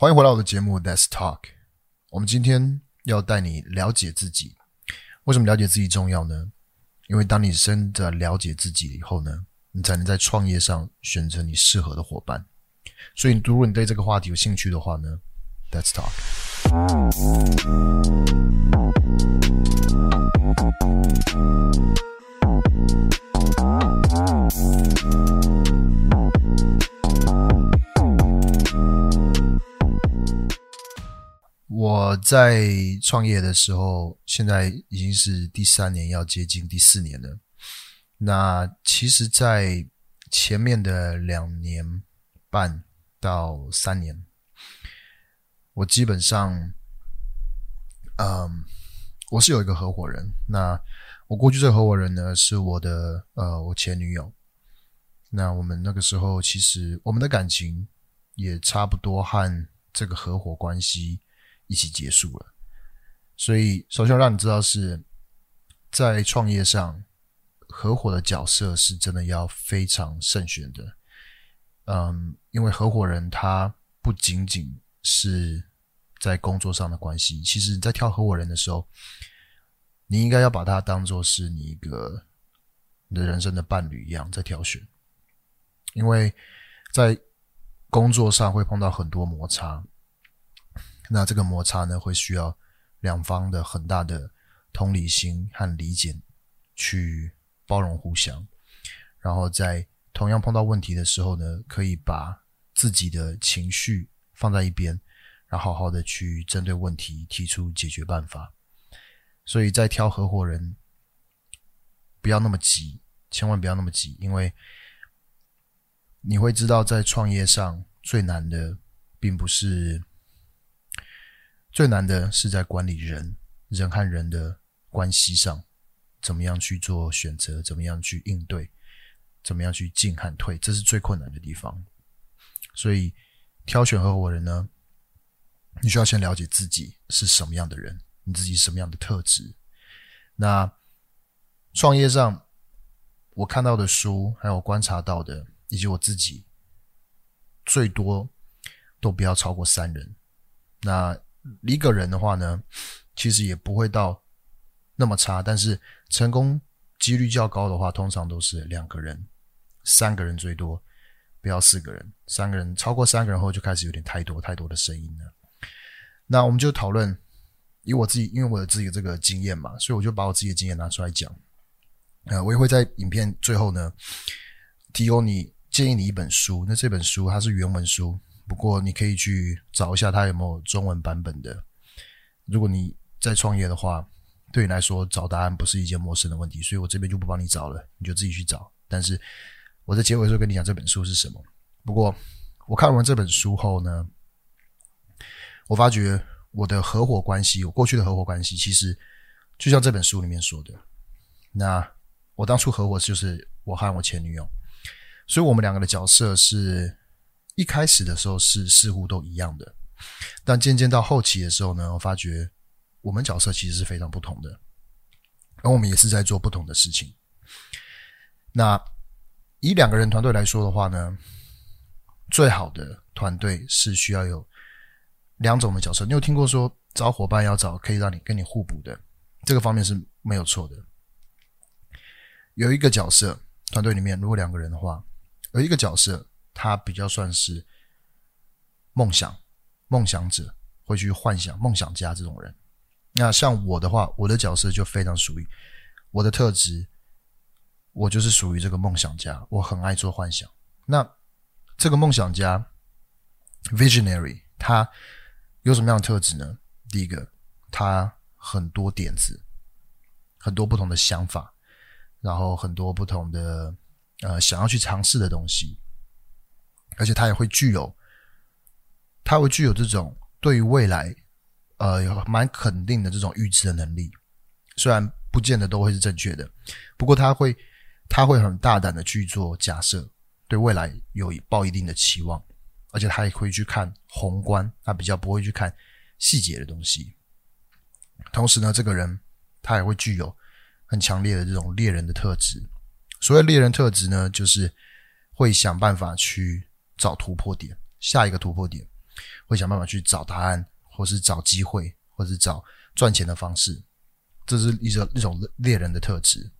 欢迎回到我的节目 Let's Talk。我们今天要带你了解自己。为什么了解自己重要呢？因为当你真的了解自己以后呢，你才能在创业上选择你适合的伙伴。所以，如果你对这个话题有兴趣的话呢，Let's Talk。我在创业的时候，现在已经是第三年，要接近第四年了。那其实，在前面的两年半到三年，我基本上，嗯，我是有一个合伙人。那我过去这个合伙人呢，是我的呃，我前女友。那我们那个时候，其实我们的感情也差不多和这个合伙关系。一起结束了，所以首先让你知道是在创业上，合伙的角色是真的要非常慎选的。嗯，因为合伙人他不仅仅是在工作上的关系，其实你在挑合伙人的时候，你应该要把他当做是你一个你的人生的伴侣一样在挑选，因为在工作上会碰到很多摩擦。那这个摩擦呢，会需要两方的很大的同理心和理解，去包容互相，然后在同样碰到问题的时候呢，可以把自己的情绪放在一边，然后好好的去针对问题提出解决办法。所以在挑合伙人，不要那么急，千万不要那么急，因为你会知道，在创业上最难的，并不是。最难的是在管理人，人和人的关系上，怎么样去做选择，怎么样去应对，怎么样去进和退，这是最困难的地方。所以，挑选合伙人呢，你需要先了解自己是什么样的人，你自己什么样的特质。那创业上，我看到的书，还有观察到的，以及我自己，最多都不要超过三人。那一个人的话呢，其实也不会到那么差，但是成功几率较高的话，通常都是两个人、三个人最多，不要四个人。三个人超过三个人后，就开始有点太多太多的声音了。那我们就讨论，以我自己，因为我有自己的这个经验嘛，所以我就把我自己的经验拿出来讲。呃，我也会在影片最后呢，提供你建议你一本书。那这本书它是原文书。不过你可以去找一下它有没有中文版本的。如果你在创业的话，对你来说找答案不是一件陌生的问题，所以我这边就不帮你找了，你就自己去找。但是我在结尾的时候跟你讲这本书是什么。不过我看完这本书后呢，我发觉我的合伙关系，我过去的合伙关系，其实就像这本书里面说的，那我当初合伙就是我和我前女友，所以我们两个的角色是。一开始的时候是似乎都一样的，但渐渐到后期的时候呢，我发觉我们角色其实是非常不同的，而我们也是在做不同的事情。那以两个人团队来说的话呢，最好的团队是需要有两种的角色。你有听过说找伙伴要找可以让你跟你互补的，这个方面是没有错的。有一个角色团队里面如果两个人的话，有一个角色。他比较算是梦想、梦想者，会去幻想、梦想家这种人。那像我的话，我的角色就非常属于我的特质，我就是属于这个梦想家，我很爱做幻想。那这个梦想家 （visionary） 他有什么样的特质呢？第一个，他很多点子，很多不同的想法，然后很多不同的呃想要去尝试的东西。而且他也会具有，他会具有这种对于未来，呃，有蛮肯定的这种预知的能力。虽然不见得都会是正确的，不过他会，他会很大胆的去做假设，对未来有抱一定的期望。而且他也会去看宏观，他比较不会去看细节的东西。同时呢，这个人他也会具有很强烈的这种猎人的特质。所谓猎人特质呢，就是会想办法去。找突破点，下一个突破点。会想办法去找答案，或是找机会，或是找赚钱的方式。这是一种一种猎人的特质。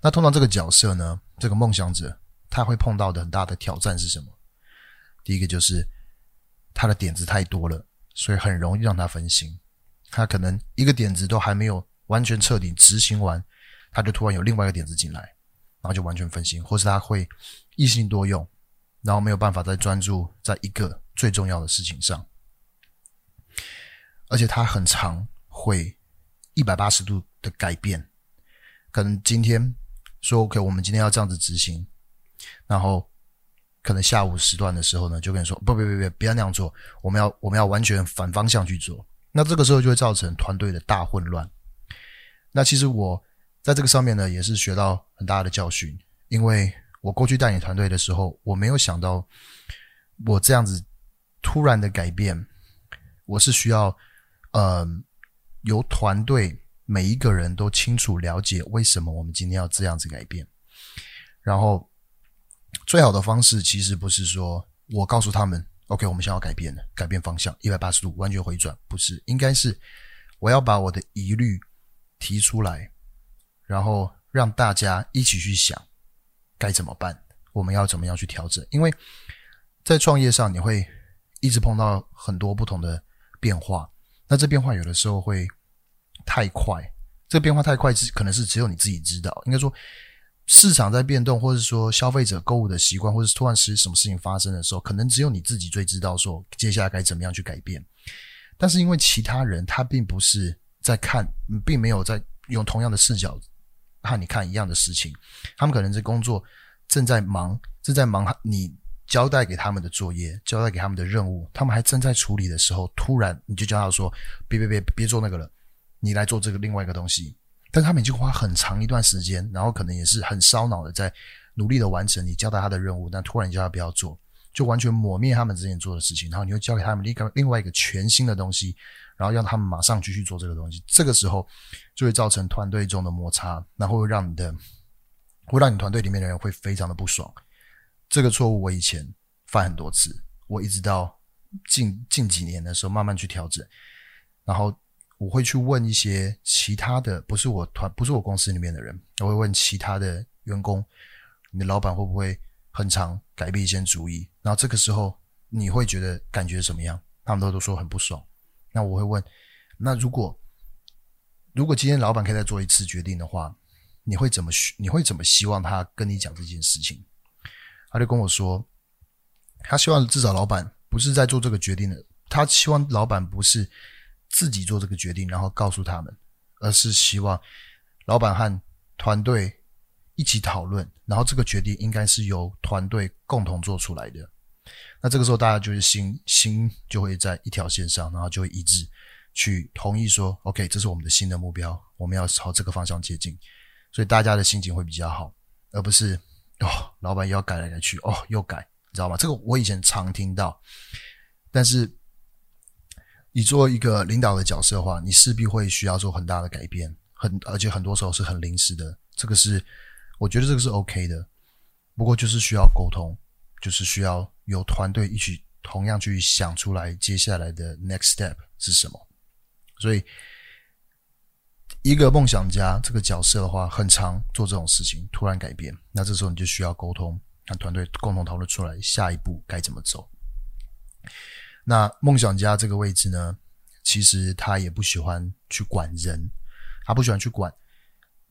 那通常这个角色呢，这个梦想者，他会碰到的很大的挑战是什么？第一个就是他的点子太多了，所以很容易让他分心。他可能一个点子都还没有完全彻底执行完，他就突然有另外一个点子进来，然后就完全分心，或是他会一心多用，然后没有办法再专注在一个最重要的事情上。而且他很常会一百八十度的改变，可能今天说 OK，我们今天要这样子执行，然后。可能下午时段的时候呢，就跟你说不不不不，不要那样做，我们要我们要完全反方向去做。那这个时候就会造成团队的大混乱。那其实我在这个上面呢，也是学到很大的教训，因为我过去带领团队的时候，我没有想到我这样子突然的改变，我是需要呃由团队每一个人都清楚了解为什么我们今天要这样子改变，然后。最好的方式其实不是说我告诉他们，OK，我们想要改变了，改变方向，一百八十度完全回转，不是，应该是我要把我的疑虑提出来，然后让大家一起去想该怎么办，我们要怎么样去调整。因为在创业上，你会一直碰到很多不同的变化，那这变化有的时候会太快，这个变化太快，只可能是只有你自己知道，应该说。市场在变动，或者说消费者购物的习惯，或者是突然时什么事情发生的时候，可能只有你自己最知道说接下来该怎么样去改变。但是因为其他人他并不是在看，并没有在用同样的视角和你看一样的事情，他们可能在工作，正在忙，正在忙你交代给他们的作业，交代给他们的任务，他们还正在处理的时候，突然你就叫他说：“别别别别做那个了，你来做这个另外一个东西。”但他们已经花很长一段时间，然后可能也是很烧脑的，在努力的完成你交代他的任务，但突然叫他不要做，就完全抹灭他们之前做的事情，然后你又交给他们另外另外一个全新的东西，然后让他们马上继续做这个东西，这个时候就会造成团队中的摩擦，然后会让你的会让你团队里面的人会非常的不爽。这个错误我以前犯很多次，我一直到近近几年的时候慢慢去调整，然后。我会去问一些其他的，不是我团，不是我公司里面的人，我会问其他的员工，你的老板会不会很常改变一些主意？然后这个时候你会觉得感觉怎么样？他们都都说很不爽。那我会问，那如果如果今天老板可以再做一次决定的话，你会怎么？你会怎么希望他跟你讲这件事情？他就跟我说，他希望至少老板不是在做这个决定的，他希望老板不是。自己做这个决定，然后告诉他们，而是希望老板和团队一起讨论，然后这个决定应该是由团队共同做出来的。那这个时候，大家就是心心就会在一条线上，然后就会一致去同意说：“OK，这是我们的新的目标，我们要朝这个方向接近。”所以大家的心情会比较好，而不是哦，老板又要改来改去，哦，又改，你知道吗？这个我以前常听到，但是。你做一个领导的角色的话，你势必会需要做很大的改变，很而且很多时候是很临时的。这个是我觉得这个是 OK 的，不过就是需要沟通，就是需要有团队一起同样去想出来接下来的 next step 是什么。所以，一个梦想家这个角色的话，很常做这种事情，突然改变，那这时候你就需要沟通，让团队共同讨论出来下一步该怎么走。那梦想家这个位置呢，其实他也不喜欢去管人，他不喜欢去管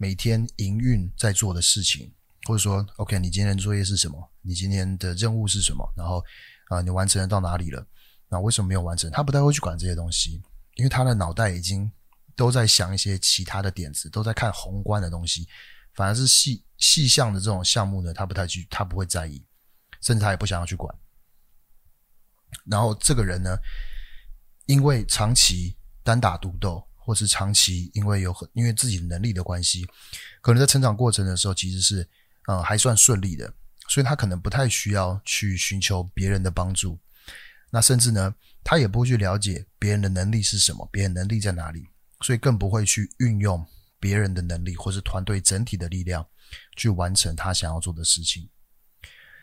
每天营运在做的事情，或者说，OK，你今天的作业是什么？你今天的任务是什么？然后啊、你完成了到哪里了？那为什么没有完成？他不太会去管这些东西，因为他的脑袋已经都在想一些其他的点子，都在看宏观的东西，反而是细细项的这种项目呢，他不太去，他不会在意，甚至他也不想要去管。然后这个人呢，因为长期单打独斗，或是长期因为有很因为自己能力的关系，可能在成长过程的时候其实是呃还算顺利的，所以他可能不太需要去寻求别人的帮助。那甚至呢，他也不会去了解别人的能力是什么，别人能力在哪里，所以更不会去运用别人的能力或是团队整体的力量去完成他想要做的事情。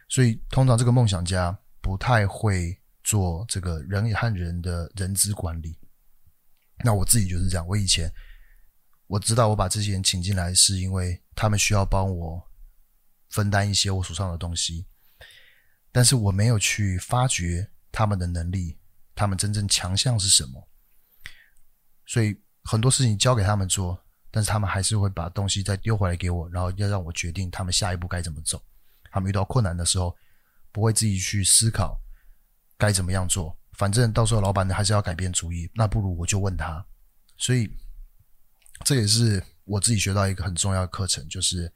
所以通常这个梦想家不太会。做这个人和人的人资管理。那我自己就是这样，我以前我知道我把这些人请进来，是因为他们需要帮我分担一些我手上的东西，但是我没有去发掘他们的能力，他们真正强项是什么。所以很多事情交给他们做，但是他们还是会把东西再丢回来给我，然后要让我决定他们下一步该怎么走。他们遇到困难的时候，不会自己去思考该怎么样做。反正到时候老板呢还是要改变主意，那不如我就问他。所以这也是我自己学到一个很重要的课程，就是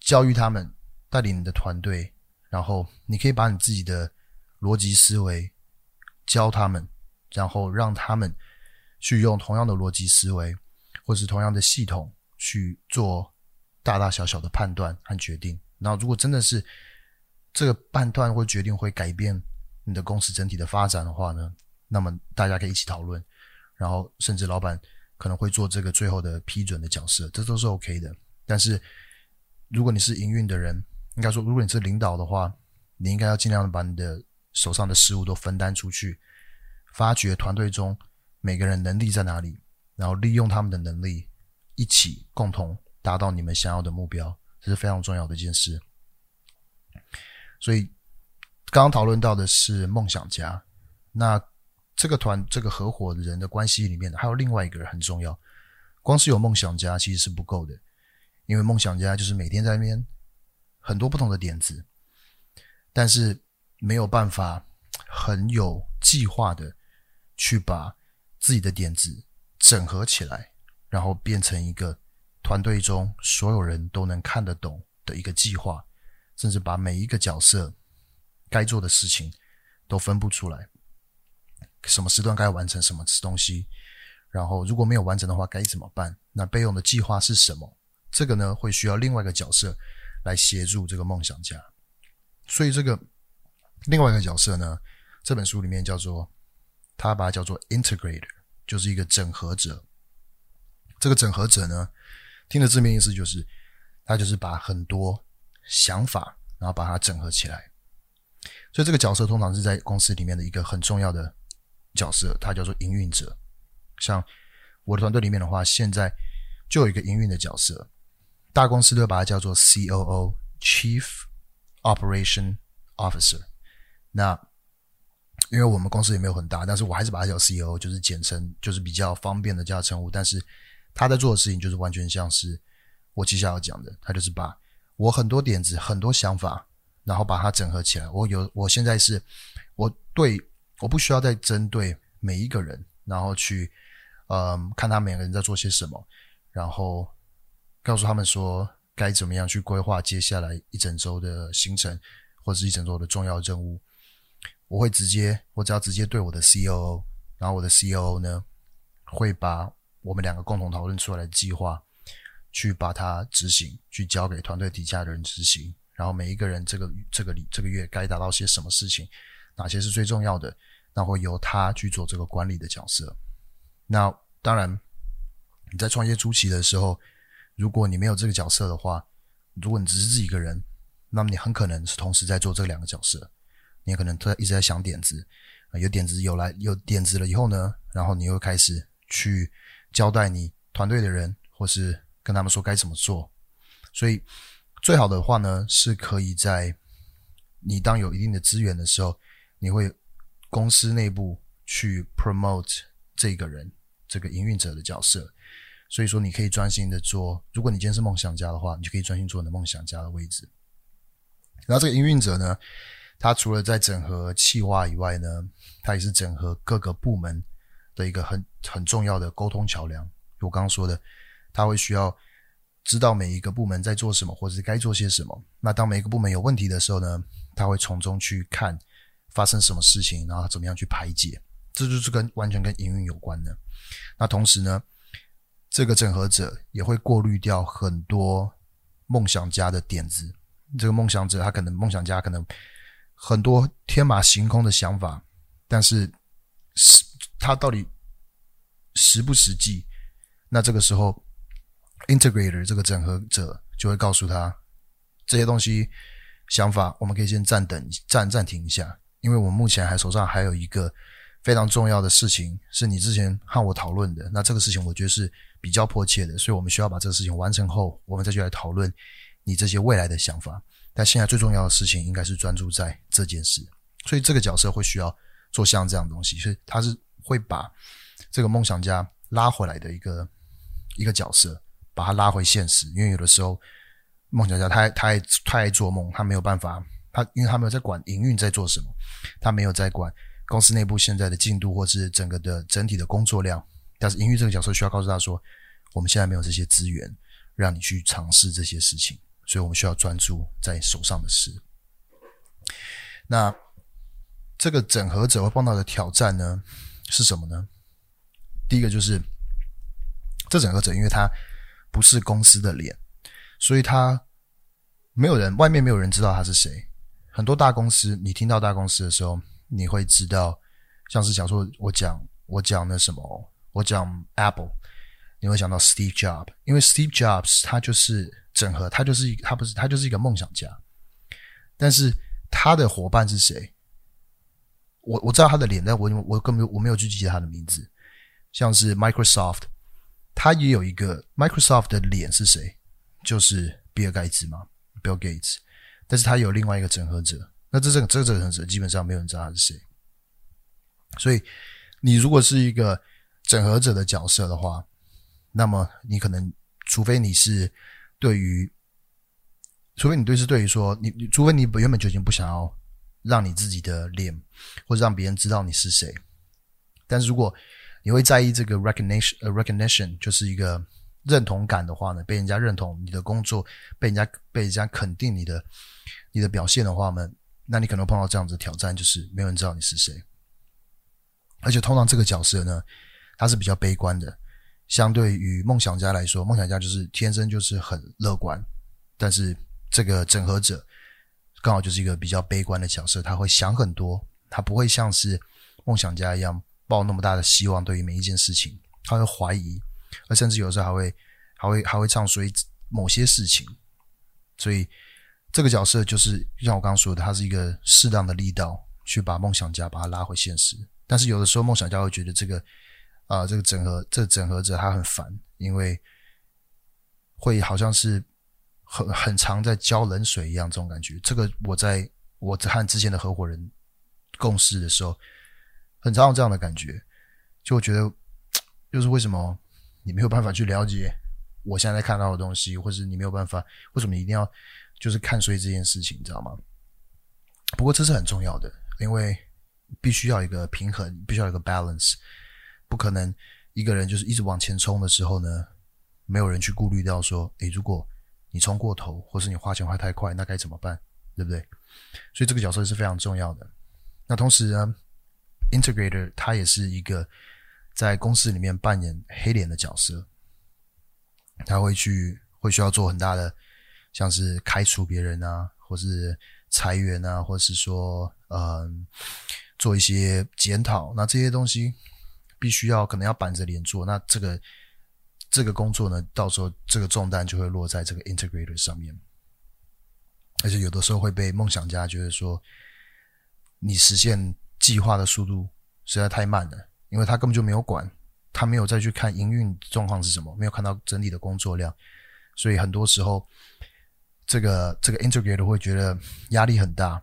教育他们，带领你的团队，然后你可以把你自己的逻辑思维教他们，然后让他们去用同样的逻辑思维，或是同样的系统去做大大小小的判断和决定。然后如果真的是这个判断或决定会改变。你的公司整体的发展的话呢，那么大家可以一起讨论，然后甚至老板可能会做这个最后的批准的角色，这都是 OK 的。但是如果你是营运的人，应该说如果你是领导的话，你应该要尽量的把你的手上的事务都分担出去，发掘团队中每个人能力在哪里，然后利用他们的能力，一起共同达到你们想要的目标，这是非常重要的一件事。所以。刚刚讨论到的是梦想家，那这个团这个合伙人的关系里面还有另外一个人很重要。光是有梦想家其实是不够的，因为梦想家就是每天在那边很多不同的点子，但是没有办法很有计划的去把自己的点子整合起来，然后变成一个团队中所有人都能看得懂的一个计划，甚至把每一个角色。该做的事情都分不出来，什么时段该完成什么东西，然后如果没有完成的话该怎么办？那备用的计划是什么？这个呢会需要另外一个角色来协助这个梦想家。所以这个另外一个角色呢，这本书里面叫做他把它叫做 integrator，就是一个整合者。这个整合者呢，听的字面意思就是他就是把很多想法，然后把它整合起来。所以这个角色通常是在公司里面的一个很重要的角色，它叫做营运者。像我的团队里面的话，现在就有一个营运的角色，大公司都把它叫做 COO（Chief Operation Officer）。那因为我们公司也没有很大，但是我还是把它叫 COO，就是简称，就是比较方便的叫称呼。但是他在做的事情就是完全像是我接下来要讲的，他就是把我很多点子、很多想法。然后把它整合起来。我有，我现在是，我对，我不需要再针对每一个人，然后去，嗯，看他每个人在做些什么，然后告诉他们说该怎么样去规划接下来一整周的行程，或者是一整周的重要任务。我会直接，我只要直接对我的 COO，然后我的 COO 呢，会把我们两个共同讨论出来的计划，去把它执行，去交给团队底下的人执行。然后每一个人这个这个里这个月该达到些什么事情，哪些是最重要的，那会由他去做这个管理的角色。那当然，你在创业初期的时候，如果你没有这个角色的话，如果你只是自己一个人，那么你很可能是同时在做这两个角色。你可能在一直在想点子，有点子有来有点子了以后呢，然后你又开始去交代你团队的人，或是跟他们说该怎么做，所以。最好的话呢，是可以在你当有一定的资源的时候，你会公司内部去 promote 这个人，这个营运者的角色。所以说，你可以专心的做。如果你今天是梦想家的话，你就可以专心做你的梦想家的位置。然后这个营运者呢，他除了在整合企划以外呢，他也是整合各个部门的一个很很重要的沟通桥梁。我刚刚说的，他会需要。知道每一个部门在做什么，或者是该做些什么。那当每一个部门有问题的时候呢，他会从中去看发生什么事情，然后怎么样去排解。这就是跟完全跟营运有关的。那同时呢，这个整合者也会过滤掉很多梦想家的点子。这个梦想者他可能梦想家可能很多天马行空的想法，但是他到底实不实际？那这个时候。Integrator 这个整合者就会告诉他这些东西想法，我们可以先暂等暂暂停一下，因为我们目前还手上还有一个非常重要的事情，是你之前和我讨论的。那这个事情我觉得是比较迫切的，所以我们需要把这个事情完成后，我们再去来讨论你这些未来的想法。但现在最重要的事情应该是专注在这件事，所以这个角色会需要做像这样东西，所以他是会把这个梦想家拉回来的一个一个角色，把他拉回现实。因为有的时候梦想家他他爱他爱做梦，他没有办法，他因为他没有在管营运在做什么，他没有在管公司内部现在的进度或是整个的整体的工作量。但是营运这个角色需要告诉他说，我们现在没有这些资源让你去尝试这些事情。所以我们需要专注在手上的事。那这个整合者会碰到的挑战呢，是什么呢？第一个就是，这整合者因为他不是公司的脸，所以他没有人，外面没有人知道他是谁。很多大公司，你听到大公司的时候，你会知道，像是讲说我讲我讲那什么，我讲 Apple，你会想到 Steve Jobs，因为 Steve Jobs 他就是。整合，他就是一他不是他就是一个梦想家，但是他的伙伴是谁？我我知道他的脸，但我我根本我没有去记得他的名字。像是 Microsoft，他也有一个 Microsoft 的脸是谁？就是比尔盖茨嘛，Bill Gates。但是他有另外一个整合者，那这这个这个整合者基本上没有人知道他是谁。所以你如果是一个整合者的角色的话，那么你可能除非你是。对于，除非你对是对于说你你，除非你原本就已经不想要让你自己的脸或者让别人知道你是谁，但是如果你会在意这个 recognition 呃 recognition 就是一个认同感的话呢，被人家认同你的工作，被人家被人家肯定你的你的表现的话呢，那你可能碰到这样子的挑战，就是没有人知道你是谁，而且通常这个角色呢，他是比较悲观的。相对于梦想家来说，梦想家就是天生就是很乐观，但是这个整合者刚好就是一个比较悲观的角色，他会想很多，他不会像是梦想家一样抱那么大的希望，对于每一件事情，他会怀疑，而甚至有时候还会还会还会唱衰某些事情，所以这个角色就是像我刚刚说的，他是一个适当的力道去把梦想家把他拉回现实，但是有的时候梦想家会觉得这个。啊，这个整合，这个整合者他很烦，因为会好像是很很常在浇冷水一样，这种感觉。这个我在我和之前的合伙人共事的时候，很常有这样的感觉，就我觉得，就是为什么你没有办法去了解我现在看到的东西，或是你没有办法，为什么你一定要就是看衰这件事情，你知道吗？不过这是很重要的，因为必须要一个平衡，必须要一个 balance。不可能一个人就是一直往前冲的时候呢，没有人去顾虑到说，诶，如果你冲过头，或是你花钱花太快，那该怎么办？对不对？所以这个角色是非常重要的。那同时呢，integrator 他也是一个在公司里面扮演黑脸的角色，他会去会需要做很大的，像是开除别人啊，或是裁员啊，或是说嗯做一些检讨，那这些东西。必须要可能要板着脸做，那这个这个工作呢，到时候这个重担就会落在这个 integrator 上面，而且有的时候会被梦想家觉得说，你实现计划的速度实在太慢了，因为他根本就没有管，他没有再去看营运状况是什么，没有看到整体的工作量，所以很多时候这个这个 integrator 会觉得压力很大，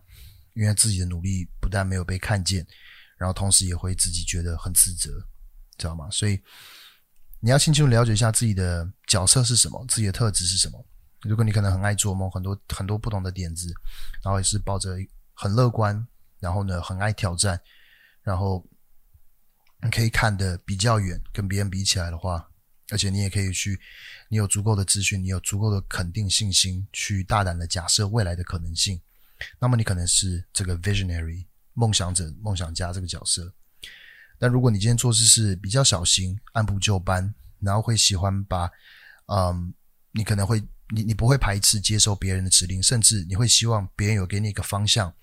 因为自己的努力不但没有被看见。然后同时也会自己觉得很自责，知道吗？所以你要清楚了解一下自己的角色是什么，自己的特质是什么。如果你可能很爱做梦，很多很多不同的点子，然后也是抱着很乐观，然后呢很爱挑战，然后你可以看得比较远，跟别人比起来的话，而且你也可以去，你有足够的资讯，你有足够的肯定信心，去大胆的假设未来的可能性，那么你可能是这个 visionary。梦想者、梦想家这个角色，但如果你今天做事是比较小心、按部就班，然后会喜欢把，嗯，你可能会，你你不会排斥接受别人的指令，甚至你会希望别人有给你一个方向，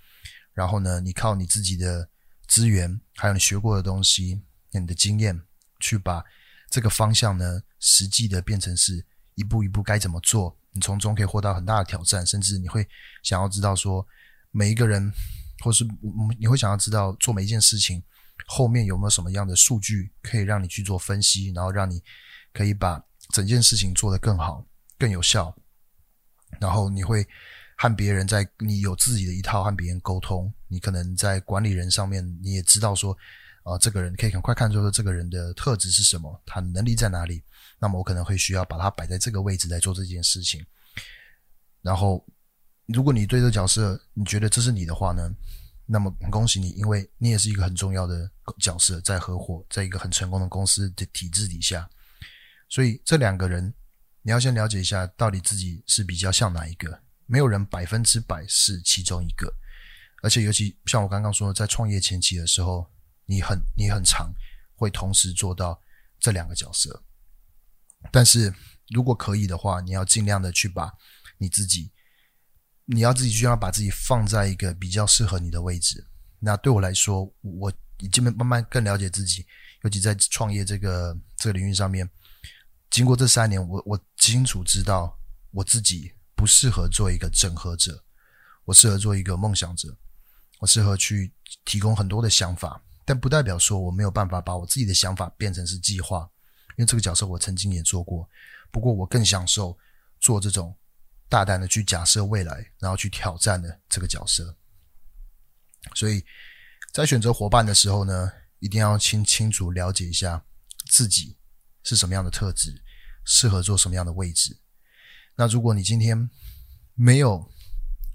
然后呢，你靠你自己的资源，还有你学过的东西、你的经验，去把这个方向呢，实际的变成是一步一步该怎么做，你从中可以获得很大的挑战，甚至你会想要知道说每一个人。或是你会想要知道做每一件事情后面有没有什么样的数据可以让你去做分析，然后让你可以把整件事情做得更好、更有效。然后你会和别人在你有自己的一套和别人沟通，你可能在管理人上面你也知道说，啊、这个人可以很快看出说这个人的特质是什么，他能力在哪里。那么我可能会需要把他摆在这个位置来做这件事情。然后，如果你对这个角色你觉得这是你的话呢，那么恭喜你，因为你也是一个很重要的角色，在合伙，在一个很成功的公司的体制底下。所以这两个人，你要先了解一下，到底自己是比较像哪一个。没有人百分之百是其中一个，而且尤其像我刚刚说，在创业前期的时候，你很你很长会同时做到这两个角色。但是如果可以的话，你要尽量的去把你自己，你要自己就要把自己放在一个比较适合你的位置。那对我来说，我已经慢慢更了解自己，尤其在创业这个这个领域上面，经过这三年，我我清楚知道我自己不适合做一个整合者，我适合做一个梦想者，我适合去提供很多的想法，但不代表说我没有办法把我自己的想法变成是计划。因为这个角色我曾经也做过，不过我更享受做这种大胆的去假设未来，然后去挑战的这个角色。所以在选择伙伴的时候呢，一定要清清楚了解一下自己是什么样的特质，适合做什么样的位置。那如果你今天没有，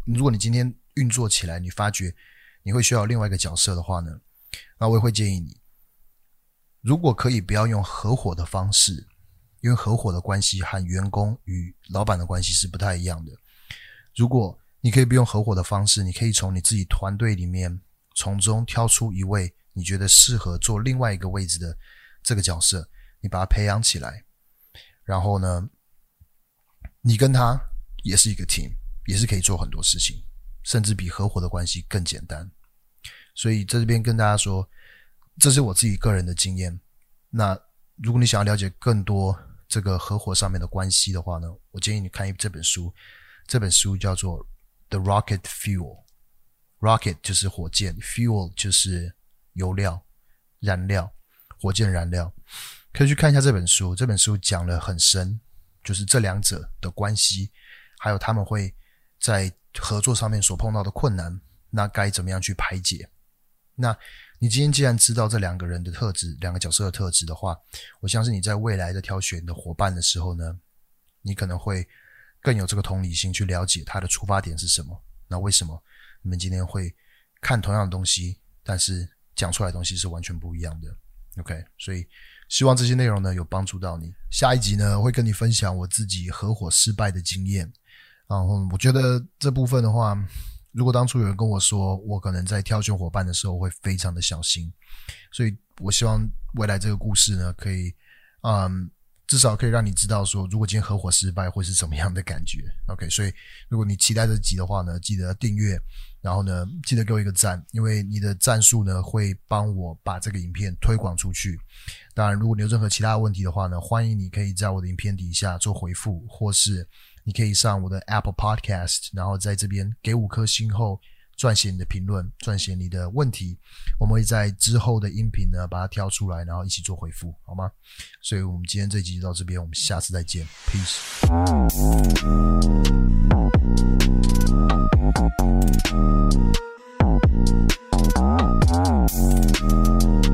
如果你今天运作起来，你发觉你会需要另外一个角色的话呢，那我也会建议你。如果可以，不要用合伙的方式，因为合伙的关系和员工与老板的关系是不太一样的。如果你可以不用合伙的方式，你可以从你自己团队里面从中挑出一位你觉得适合做另外一个位置的这个角色，你把它培养起来，然后呢，你跟他也是一个 team，也是可以做很多事情，甚至比合伙的关系更简单。所以在这边跟大家说。这是我自己个人的经验。那如果你想要了解更多这个合伙上面的关系的话呢，我建议你看一这本书。这本书叫做《The Rocket Fuel》，Rocket 就是火箭，Fuel 就是油料、燃料、火箭燃料。可以去看一下这本书。这本书讲了很深，就是这两者的关系，还有他们会在合作上面所碰到的困难，那该怎么样去排解？那。你今天既然知道这两个人的特质，两个角色的特质的话，我相信你在未来的挑选的伙伴的时候呢，你可能会更有这个同理心去了解他的出发点是什么。那为什么你们今天会看同样的东西，但是讲出来的东西是完全不一样的？OK，所以希望这些内容呢有帮助到你。下一集呢会跟你分享我自己合伙失败的经验，然后我觉得这部分的话。如果当初有人跟我说，我可能在挑选伙伴的时候会非常的小心，所以我希望未来这个故事呢，可以，嗯，至少可以让你知道说，如果今天合伙失败会是怎么样的感觉。OK，所以如果你期待这集的话呢，记得订阅，然后呢，记得给我一个赞，因为你的赞数呢会帮我把这个影片推广出去。当然，如果你有任何其他问题的话呢，欢迎你可以在我的影片底下做回复，或是。你可以上我的 Apple Podcast，然后在这边给五颗星后撰写你的评论，撰写你的问题，我们会在之后的音频呢把它挑出来，然后一起做回复，好吗？所以我们今天这集就到这边，我们下次再见，Peace。Thank you.